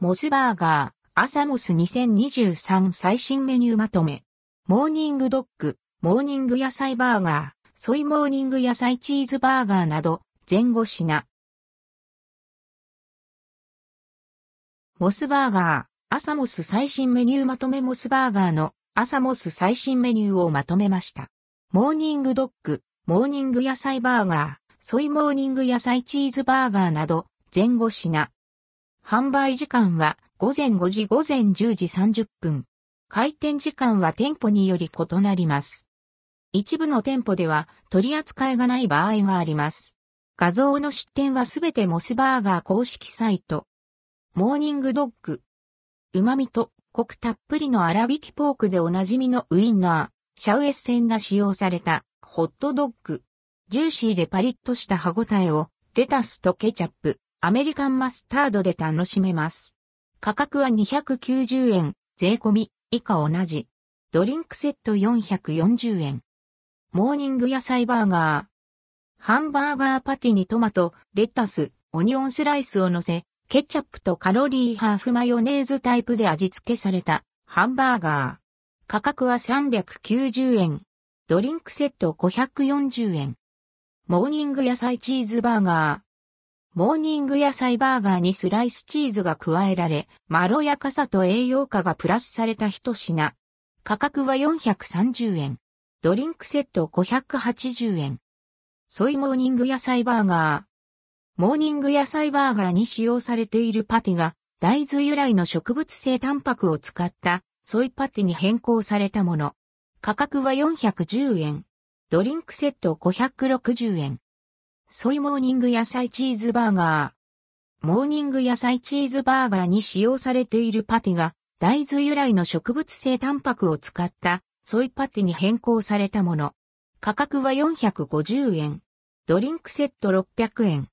モスバーガー、朝モス2023最新メニューまとめ。モーニングドッグ、モーニング野菜バーガー、ソイモーニング野菜チーズバーガーなど、全5品。モスバーガー、朝モス最新メニューまとめモスバーガーの朝モス最新メニューをまとめました。モーニングドッグ、モーニング野菜バーガー、ソイモーニング野菜チーズバーガーなど、前後品。販売時間は午前5時午前10時30分。開店時間は店舗により異なります。一部の店舗では取り扱いがない場合があります。画像の出店はすべてモスバーガー公式サイト。モーニングドッグ。旨味とコクたっぷりの粗挽きポークでおなじみのウインナー、シャウエッセンが使用されたホットドッグ。ジューシーでパリッとした歯ごたえをレタスとケチャップ、アメリカンマスタードで楽しめます。価格は290円、税込み、以下同じ。ドリンクセット440円。モーニング野菜バーガー。ハンバーガーパティにトマト、レタス、オニオンスライスを乗せ、ケチャップとカロリーハーフマヨネーズタイプで味付けされたハンバーガー。価格は390円。ドリンクセット540円。モーニング野菜チーズバーガー。モーニング野菜バーガーにスライスチーズが加えられ、まろやかさと栄養価がプラスされた一品。価格は430円。ドリンクセット580円。ソイモーニング野菜バーガー。モーニング野菜バーガーに使用されているパティが、大豆由来の植物性タンパクを使ったソイパティに変更されたもの。価格は410円。ドリンクセット560円。ソイモーニング野菜チーズバーガー。モーニング野菜チーズバーガーに使用されているパティが大豆由来の植物性タンパクを使ったソイパティに変更されたもの。価格は450円。ドリンクセット600円。